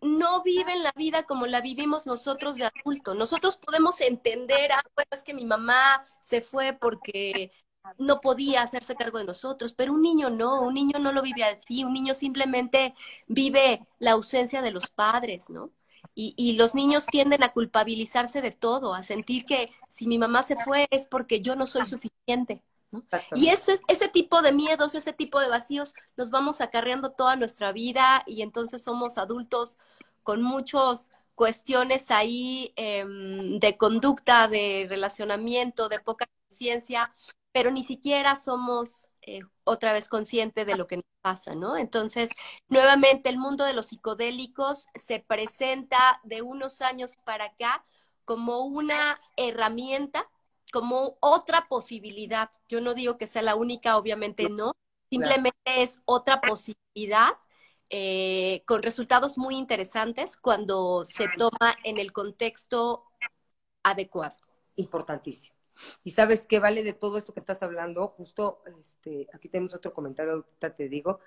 no viven la vida como la vivimos nosotros de adulto. Nosotros podemos entender, ah, bueno, es que mi mamá se fue porque no podía hacerse cargo de nosotros, pero un niño no, un niño no lo vive así, un niño simplemente vive la ausencia de los padres, ¿no? Y, y, los niños tienden a culpabilizarse de todo, a sentir que si mi mamá se fue es porque yo no soy suficiente. Y ese, ese tipo de miedos, ese tipo de vacíos, nos vamos acarreando toda nuestra vida y entonces somos adultos con muchas cuestiones ahí em, de conducta, de relacionamiento, de poca conciencia, pero ni siquiera somos eh, otra vez conscientes de lo que nos pasa, ¿no? Entonces, nuevamente, el mundo de los psicodélicos se presenta de unos años para acá como una herramienta como otra posibilidad. Yo no digo que sea la única, obviamente no, simplemente es otra posibilidad eh, con resultados muy interesantes cuando se toma en el contexto adecuado. Importantísimo. Y sabes qué vale de todo esto que estás hablando, justo este, aquí tenemos otro comentario, ahorita te digo,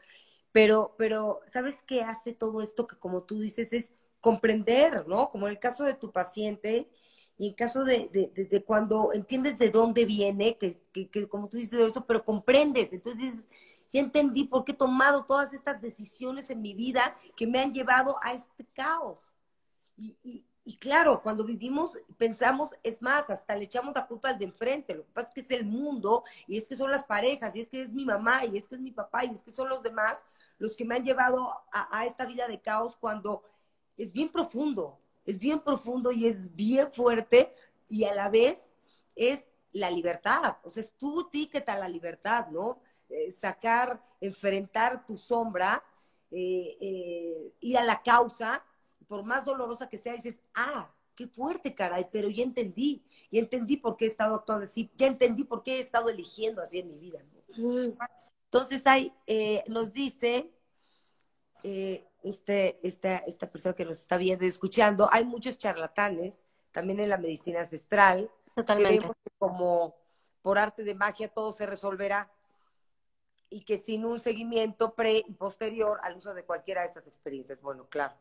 pero, pero ¿sabes qué hace todo esto que como tú dices es comprender, ¿no? Como en el caso de tu paciente, y en caso de, de, cuando entiendes de dónde viene, que, que, como tú dices de eso, pero comprendes, entonces dices, ya entendí por qué he tomado todas estas decisiones en mi vida que me han llevado a este caos. Y, y, y, claro, cuando vivimos, pensamos, es más, hasta le echamos la culpa al de enfrente. Lo que pasa es que es el mundo, y es que son las parejas, y es que es mi mamá, y es que es mi papá, y es que son los demás los que me han llevado a, esta vida de caos cuando es bien profundo es bien profundo y es bien fuerte y a la vez es la libertad. O sea, es tu ticket a la libertad, ¿no? Eh, sacar, enfrentar tu sombra, eh, eh, ir a la causa, por más dolorosa que sea, dices, ah, qué fuerte, caray, pero ya entendí, ya entendí por qué he estado actuando así, ya entendí por qué he estado eligiendo así en mi vida. Entonces, hay, nos dice este, esta, esta persona que nos está viendo y escuchando, hay muchos charlatanes, también en la medicina ancestral. Totalmente. como por arte de magia todo se resolverá y que sin un seguimiento pre y posterior al uso de cualquiera de estas experiencias. Bueno, claro.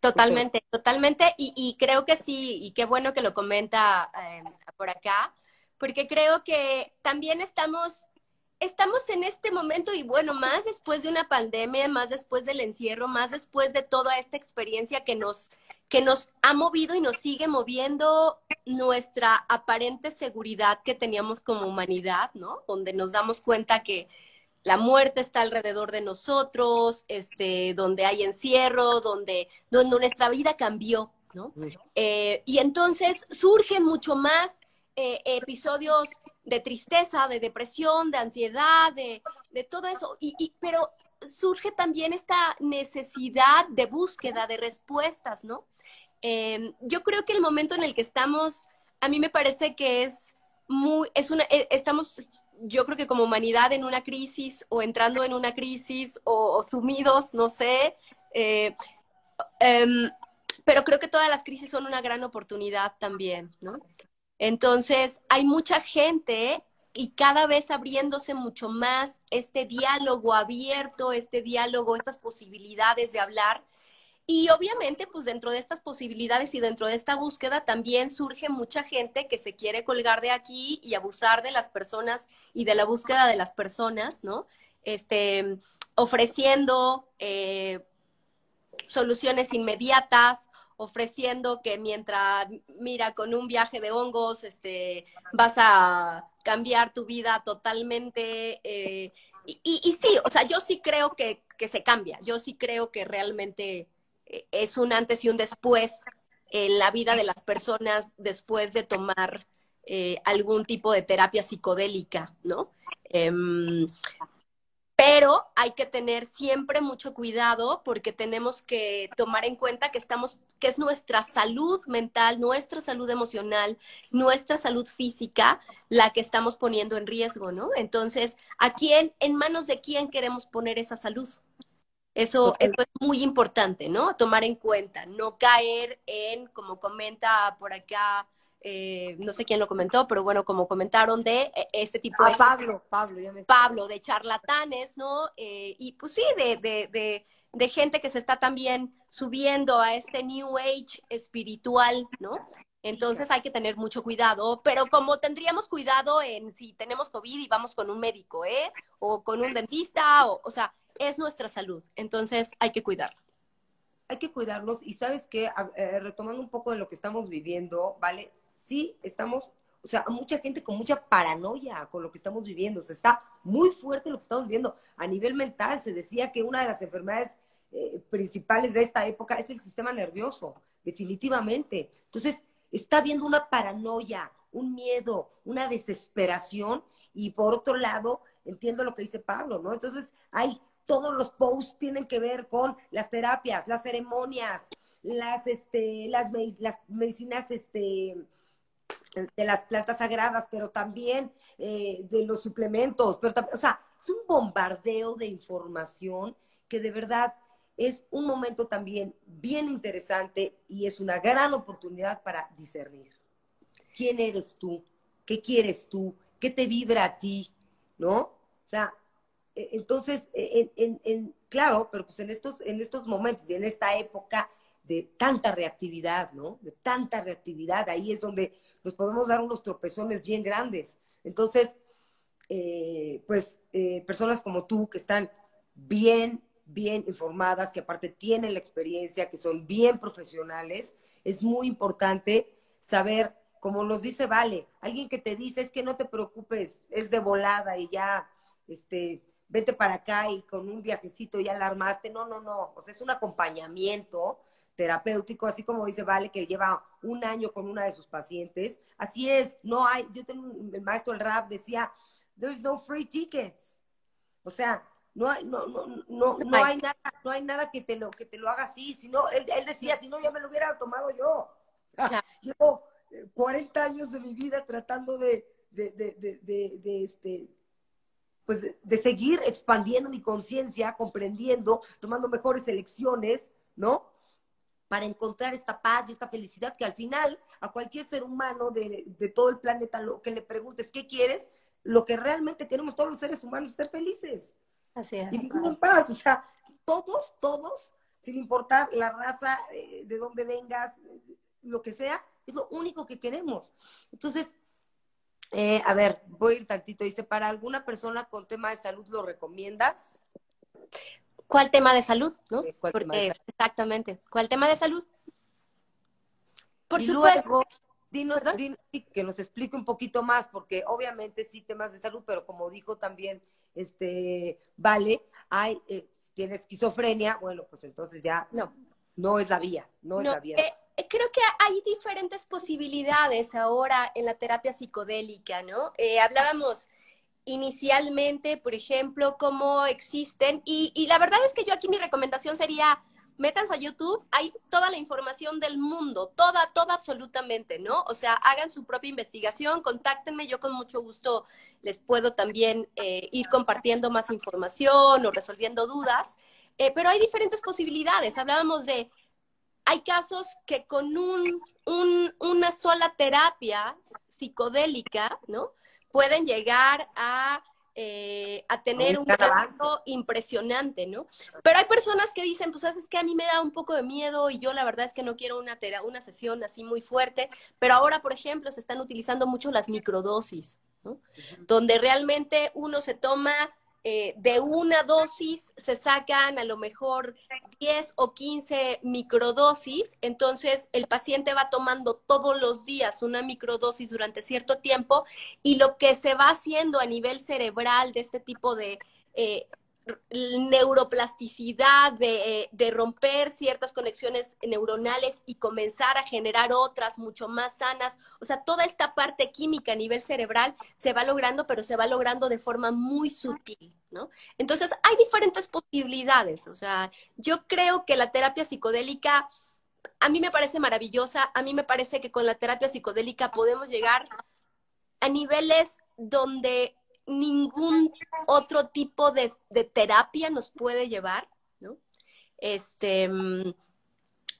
Totalmente, totalmente. Y, y, creo que sí, y qué bueno que lo comenta eh, por acá, porque creo que también estamos estamos en este momento y bueno, más después de una pandemia, más después del encierro, más después de toda esta experiencia que nos, que nos ha movido y nos sigue moviendo nuestra aparente seguridad que teníamos como humanidad, ¿no? Donde nos damos cuenta que la muerte está alrededor de nosotros, este, donde hay encierro, donde, donde nuestra vida cambió, ¿no? Eh, y entonces surge mucho más eh, episodios de tristeza, de depresión, de ansiedad, de, todo eso. Y, pero surge también esta necesidad de búsqueda de respuestas, ¿no? Em, yo creo que el momento en el que estamos, a mí me parece que es muy, es una, eh, estamos, yo creo que como humanidad en una crisis o entrando en una crisis o, sumidos, no sé. Eh, em, pero creo que todas las crisis son una gran oportunidad también, ¿no? Entonces, hay mucha gente y cada vez abriéndose mucho más este diálogo abierto, este diálogo, estas posibilidades de hablar. Y obviamente, pues dentro de estas posibilidades y dentro de esta búsqueda también surge mucha gente que se quiere colgar de aquí y abusar de las personas y de la búsqueda de las personas, ¿no? Este, ofreciendo eh, soluciones inmediatas, ofreciendo que mientras, mira, con un viaje de hongos, este, vas a cambiar tu vida totalmente. Eh, y, y, sí, o sea, yo sí creo que, que, se cambia, yo sí creo que realmente es un antes y un después en la vida de las personas después de tomar eh, algún tipo de terapia psicodélica, ¿no? Em, pero hay que tener siempre mucho cuidado porque tenemos que tomar en cuenta que estamos, que es nuestra salud mental, nuestra salud emocional, nuestra salud física la que estamos poniendo en riesgo, ¿no? Entonces, ¿a quién, en manos de quién queremos poner esa salud? Eso, eso, es muy importante, ¿no? Tomar en cuenta, no caer en, como comenta por acá eh, no sé quién lo comentó, pero bueno, como comentaron de eh, ese tipo ah, de... Pablo, Pablo, ya me Pablo, de charlatanes, ¿no? Eh, y pues sí, de, de, de, de, gente que se está también subiendo a este New Age espiritual, ¿no? Entonces hay que tener mucho cuidado, pero como tendríamos cuidado en si tenemos COVID y vamos con un médico, ¿eh? O con un dentista, o, o sea, es nuestra salud, entonces hay que cuidarla hay que cuidarnos y sabes que retomando un poco de lo que estamos viviendo, ¿vale? sí estamos, o sea, mucha gente con mucha paranoia con lo que estamos viviendo, o está muy fuerte lo que estamos viviendo. A nivel mental se decía que una de las enfermedades eh, principales de esta época es el sistema nervioso, definitivamente. Entonces, está habiendo una paranoia, un miedo, una desesperación y por otro lado, entiendo lo que dice Pablo, ¿no? Entonces, hay todos los posts tienen que ver con las terapias, las ceremonias, las, este, las, las medicinas, este, de las plantas sagradas, pero también eh, de los suplementos, pero o sea, es un bombardeo de información que de verdad es un momento también bien interesante y es una gran oportunidad para discernir. ¿Quién eres tú? ¿Qué quieres tú? ¿Qué te vibra a ti? ¿No? O sea, entonces, e, en, claro, pero pues en estos, en estos momentos y en esta época de tanta reactividad, ¿no? De tanta reactividad, ahí es donde nos podemos dar unos tropezones bien grandes. Entonces, eh, pues eh, personas como tú que están bien, bien informadas, que aparte tienen la experiencia, que son bien profesionales, es muy importante saber, como nos dice Vale, alguien que te dice es que no te preocupes, es de volada y ya, este, vete para acá y con un viajecito ya la armaste. No, no, no, o sea, es un acompañamiento terapéutico, así como dice Vale, que lleva un año con una de sus pacientes. Así es, no hay, yo tengo, el maestro del rap decía, there's no free tickets. O sea, no hay, no, no, no, no hay nada, no hay nada que te lo, que te lo haga así. Si no, él, él decía, si no, ya me lo hubiera tomado yo. llevo 40 eh, años de mi vida tratando de, de, de, de este, pues de, seguir expandiendo mi conciencia, comprendiendo, tomando mejores elecciones, ¿no? para encontrar esta paz y esta felicidad que al final a cualquier ser humano de, todo el planeta lo que le preguntes qué quieres, lo que realmente queremos todos los seres humanos es ser felices. Así es. Y vivir en paz, o sea, todos, todos, sin importar la raza, eh, de dónde vengas, lo que sea, es lo único que queremos. Entonces, eh, a ver, voy a ir tantito. Dice, para alguna persona con tema de salud, ¿lo recomiendas? ¿Cuál tema de salud? ¿no? Porque, exactamente, ¿cuál tema de salud? Por supuesto. dinos, que nos explique un poquito más, porque obviamente sí temas de salud, pero como dijo también este Vale, hay, eh, tiene esquizofrenia, bueno, pues entonces ya no, no es la vía, no, es la vía. Eh, eh, creo que hay diferentes posibilidades ahora en la terapia psicodélica, ¿no? Eh, hablábamos inicialmente, por ejemplo, cómo existen, y, y, la verdad es que yo aquí mi recomendación sería, métanse a YouTube, hay toda la información del mundo, toda, toda absolutamente, ¿no? O sea, hagan su propia investigación, contáctenme, yo con mucho gusto les puedo también eh, ir compartiendo más información o resolviendo dudas, eh, pero hay diferentes posibilidades. Hablábamos de, hay casos que con un, un, una sola terapia psicodélica, ¿no? Pueden llegar a eh, a tener un cambio impresionante, ¿no? Pero hay personas que dicen, pues es que a mí me da un poco de miedo y yo la verdad es que no quiero una, una sesión así muy fuerte, pero ahora, por ejemplo, se están utilizando mucho las microdosis, ¿no? Donde realmente uno se toma eh, de una dosis se sacan a lo mejor 10 o 15 microdosis, entonces el paciente va tomando todos los días una microdosis durante cierto tiempo y lo que se va haciendo a nivel cerebral de este tipo de eh, neuroplasticidad, de, de, romper ciertas conexiones neuronales y comenzar a generar otras mucho más sanas. O sea, toda esta parte química a nivel cerebral se va logrando, pero se va logrando de forma muy sutil, ¿no? Entonces, hay diferentes posibilidades. O sea, yo creo que la terapia psicodélica a mí me parece maravillosa. A mí me parece que con la terapia psicodélica podemos llegar a niveles donde ningún otro tipo de, terapia nos puede llevar, ¿no? Este, mm,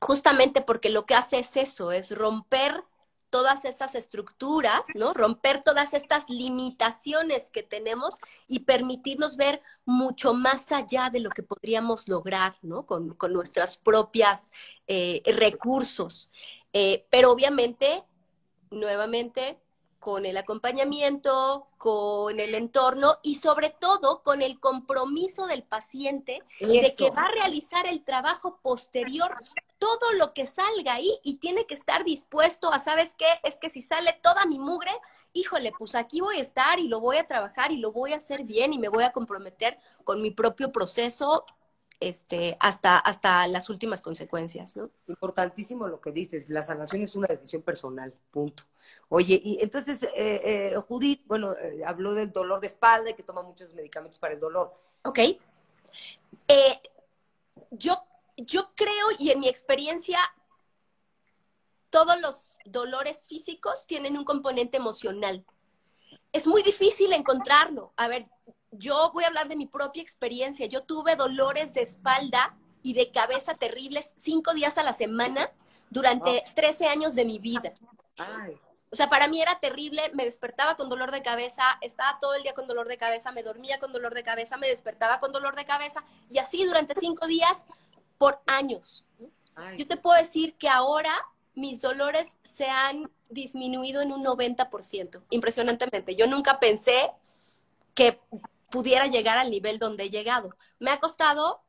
justamente porque lo que hace es eso, es romper todas esas estructuras, ¿no? Romper todas estas limitaciones que tenemos y permitirnos ver mucho más allá de lo que podríamos lograr, ¿no? Con, con nuestras propias eh, recursos. Eh, pero obviamente, nuevamente, con el acompañamiento, con el entorno y sobre todo con el compromiso del paciente de que va a realizar el trabajo posterior, todo lo que salga ahí y tiene que estar dispuesto a, ¿sabes qué? Es que si sale toda mi mugre, híjole, pues aquí voy a estar y lo voy a trabajar y lo voy a hacer bien y me voy a comprometer con mi propio proceso este, hasta, hasta las últimas consecuencias, ¿no? Importantísimo lo que dices, la sanación es una decisión personal, punto. Oye, y entonces eh, eh, Judith, bueno, eh, habló del dolor de espalda y que toma muchos medicamentos para el dolor. Ok. yo, yo creo, y en mi experiencia, todos los dolores físicos tienen un componente emocional. Es muy difícil encontrarlo. A ver, yo voy a hablar de mi propia experiencia. Yo tuve dolores de espalda y de cabeza terribles cinco días a la semana durante 13 años de mi vida. O sea, para mí era terrible, me despertaba con dolor de cabeza, estaba todo el día con dolor de cabeza, me dormía con dolor de cabeza, me despertaba con dolor de cabeza y así durante cinco días por años. Yo te puedo decir que ahora mis dolores se han disminuido en un 90%, impresionantemente. Yo nunca pensé que pudiera llegar al nivel donde he llegado. Me ha costado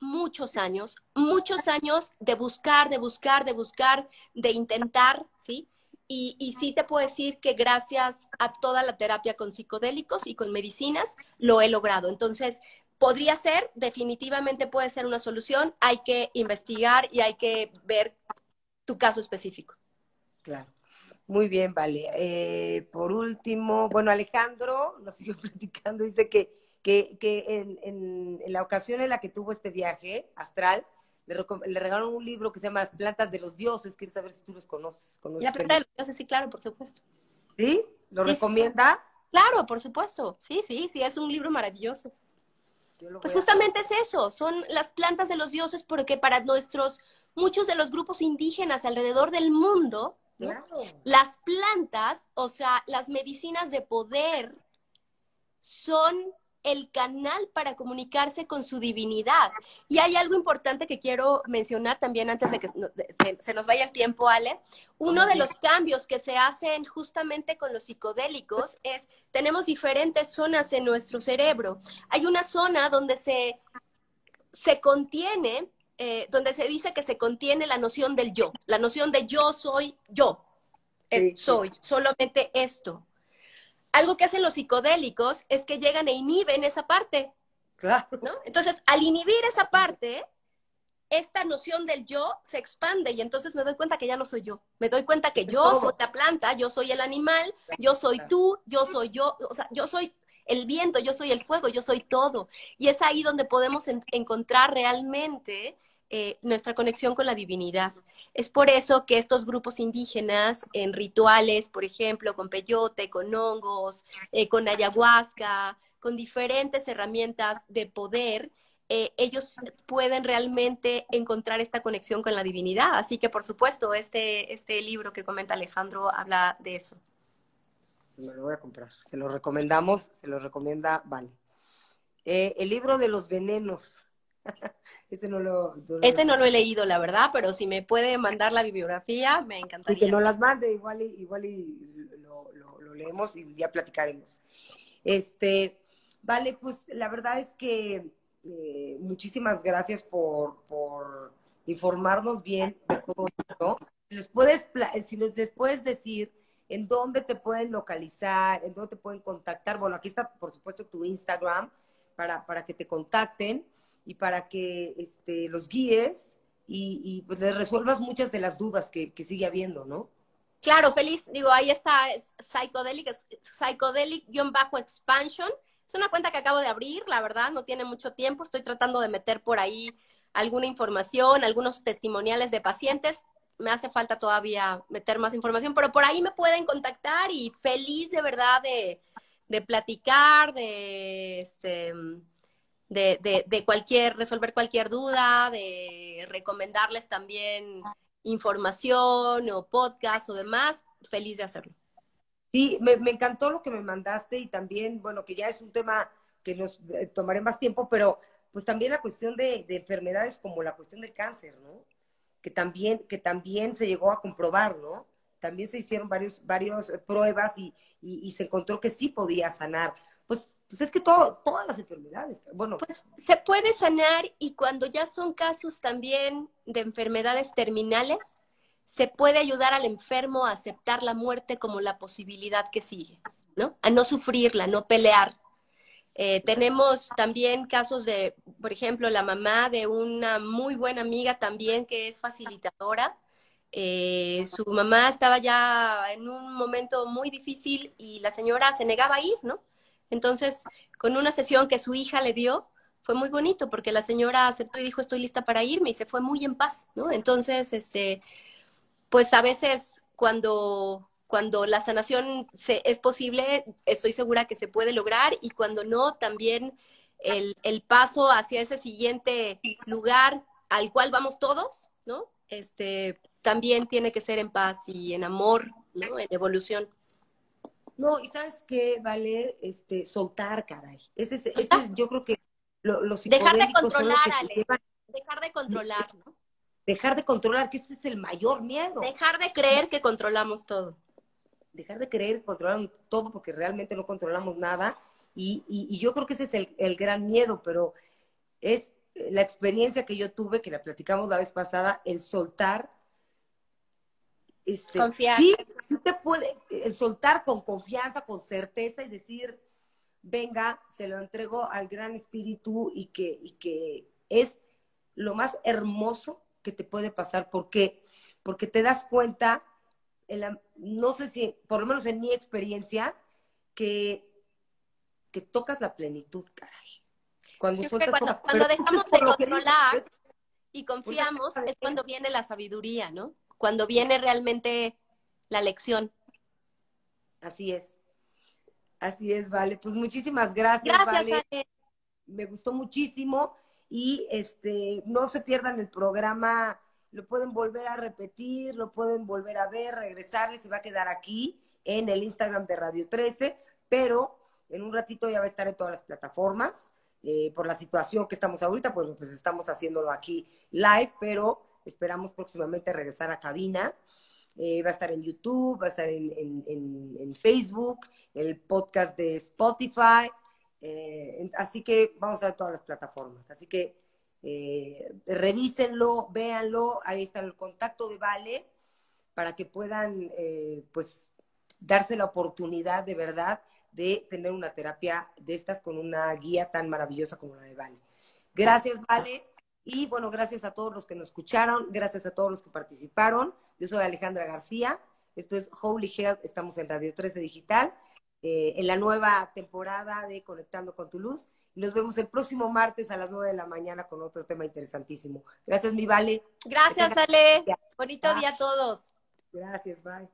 muchos años, muchos años de buscar, de buscar, de buscar, de intentar, ¿sí? Y, y, sí te puedo decir que gracias a toda la terapia con psicodélicos y con medicinas lo he logrado. Entonces, podría ser, definitivamente puede ser una solución. Hay que investigar y hay que ver tu caso específico. Claro. Muy bien, vale. Eh, por último, bueno, Alejandro nos siguió platicando, dice que, que, que en, en, la ocasión en la que tuvo este viaje astral, le, le, regalaron un libro que se llama Las plantas de los dioses. Quiero saber si tú los conoces. ¿conoces la planta de los dioses, sí, claro, por supuesto. ¿Sí? ¿Lo recomiendas? Claro, por supuesto. Sí, sí, sí, es un libro maravilloso. Pues justamente es eso, son las plantas de los dioses porque para nuestros, muchos de los grupos indígenas alrededor del mundo, las plantas, o sea, las medicinas de poder son el canal para comunicarse con su divinidad. Y hay algo importante que quiero mencionar también antes de que se nos vaya el tiempo, Ale. Uno de los cambios que se hacen justamente con los psicodélicos es, tenemos diferentes zonas en nuestro cerebro. Hay una zona donde se, se contiene eh, donde se dice que se contiene la noción del yo, la noción de yo soy yo, eh, soy solamente esto. Algo que hacen los psicodélicos es que llegan e inhiben esa parte. Claro. ¿no? Entonces, al inhibir esa parte, esta noción del yo se expande y entonces me doy cuenta que ya no soy yo. Me doy cuenta que yo soy la planta, yo soy el animal, yo soy tú, yo soy yo, o sea, yo soy el viento, yo soy el fuego, yo soy todo. Y es ahí donde podemos encontrar realmente eh, nuestra conexión con la divinidad. Es por eso que estos grupos indígenas en rituales, por ejemplo, con peyote, con hongos, eh, con ayahuasca, con diferentes herramientas de poder, eh, ellos pueden realmente encontrar esta conexión con la divinidad. Así que, por supuesto, este, este libro que comenta Alejandro habla de eso. Me lo voy a comprar. Se lo recomendamos, se lo recomienda Vale. Eh, el libro de los venenos. este no lo, este no lo he leído, la verdad, pero si me puede mandar la bibliografía, me encantaría. Y que nos las mande, igual y, igual y lo, lo leemos y ya platicaremos. Este, vale, pues la verdad es que eh, muchísimas gracias por, informarnos bien de todo esto. Les puedes, si les puedes decir en dónde te pueden localizar, en dónde te pueden contactar. Bueno, aquí está, por supuesto, tu Instagram para, para que te contacten y para que este, los guíes y, pues les resuelvas muchas de las dudas que, sigue habiendo, ¿no? Claro, feliz. Digo, ahí está Psychedelic, Psychedelic-Expansion. Es una cuenta que acabo de abrir, la verdad, no tiene mucho tiempo. Estoy tratando de meter por ahí alguna información, algunos testimoniales de pacientes. Me hace falta todavía meter más información, pero por ahí me pueden contactar y feliz de verdad de, de platicar, de, este, de, de, de cualquier, resolver cualquier duda, de recomendarles también información o podcast o demás. Feliz de hacerlo. Sí, me, encantó lo que me mandaste y también, bueno, que ya es un tema que nos eh, tomaré más tiempo, pero pues también la cuestión de, enfermedades como la cuestión del cáncer, ¿no? Que también, que también se llegó a comprobar, ¿no? También se hicieron varios, varios eh, pruebas y, se encontró que sí podía sanar. Pues, pues es que todo, todas las enfermedades, bueno. Pues se puede sanar y cuando ya son casos también de enfermedades terminales, se puede ayudar al enfermo a aceptar la muerte como la posibilidad que sigue, ¿no? A no sufrirla, no pelear. Eh, tenemos también casos de, por ejemplo, la mamá de una muy buena amiga también que es facilitadora. Eh, su mamá estaba ya en un momento muy difícil y la señora se negaba a ir, ¿no? Entonces, con una sesión que su hija le dio, fue muy bonito porque la señora aceptó y dijo, estoy lista para irme y se fue muy en paz, ¿no? Entonces, este, pues a veces cuando, cuando la sanación se, es posible, estoy segura que se puede lograr y cuando no, también el, el paso hacia ese siguiente lugar al cual vamos todos, ¿no? Este, también tiene que ser en paz y en amor, ¿no? En evolución. No, y sabes qué, vale, este, soltar, caray. Ese, ese es, yo creo que lo, los Dejar de controlar, Ale. Dejar de controlar, ¿no? dejar de controlar, que ese es el mayor miedo. Dejar de creer que controlamos todo. Dejar de creer que controlamos todo porque realmente no controlamos nada. Y, yo creo que ese es el, gran miedo, pero es la experiencia que yo tuve, que la platicamos la vez pasada, el soltar. Este, Confiar. Sí, te puede, el soltar con confianza, con certeza y decir, venga, se lo entrego al gran espíritu y que, y que es lo más hermoso que te puede pasar. ¿Por qué? Porque te das cuenta, no sé si, por lo menos en mi experiencia, que, que tocas la plenitud, caray. Cuando, cuando, dejamos de controlar y confiamos, es cuando viene la sabiduría, ¿no? Cuando viene realmente la lección. Así es. Así es, vale. Pues muchísimas gracias, gracias vale. Me gustó muchísimo y este, no se pierdan el programa, lo pueden volver a repetir, lo pueden volver a ver, regresar y va a quedar aquí en el Instagram de Radio 13, pero en un ratito ya va a estar en todas las plataformas. Eh, por la situación que estamos ahorita, pues, pues estamos haciéndolo aquí live, pero esperamos próximamente regresar a cabina. Eh, va a estar en YouTube, va a estar en, en, en, Facebook, el podcast de Spotify, eh, así que vamos a ver todas las plataformas. Así que eh, revísenlo, véanlo, ahí está el contacto de Vale para que puedan eh, pues darse la oportunidad de verdad de tener una terapia de estas con una guía tan maravillosa como la de Vale. Gracias, Vale. Y bueno, gracias a todos los que nos escucharon, gracias a todos los que participaron. Yo soy Alejandra García, esto es Holy Health, estamos en Radio 13 Digital, eh, en la nueva temporada de Conectando con tu Luz. Y nos vemos el próximo martes a las 9 de la mañana con otro tema interesantísimo. Gracias, mi Vale. Gracias, Ale. Bonito día a todos. Gracias, bye.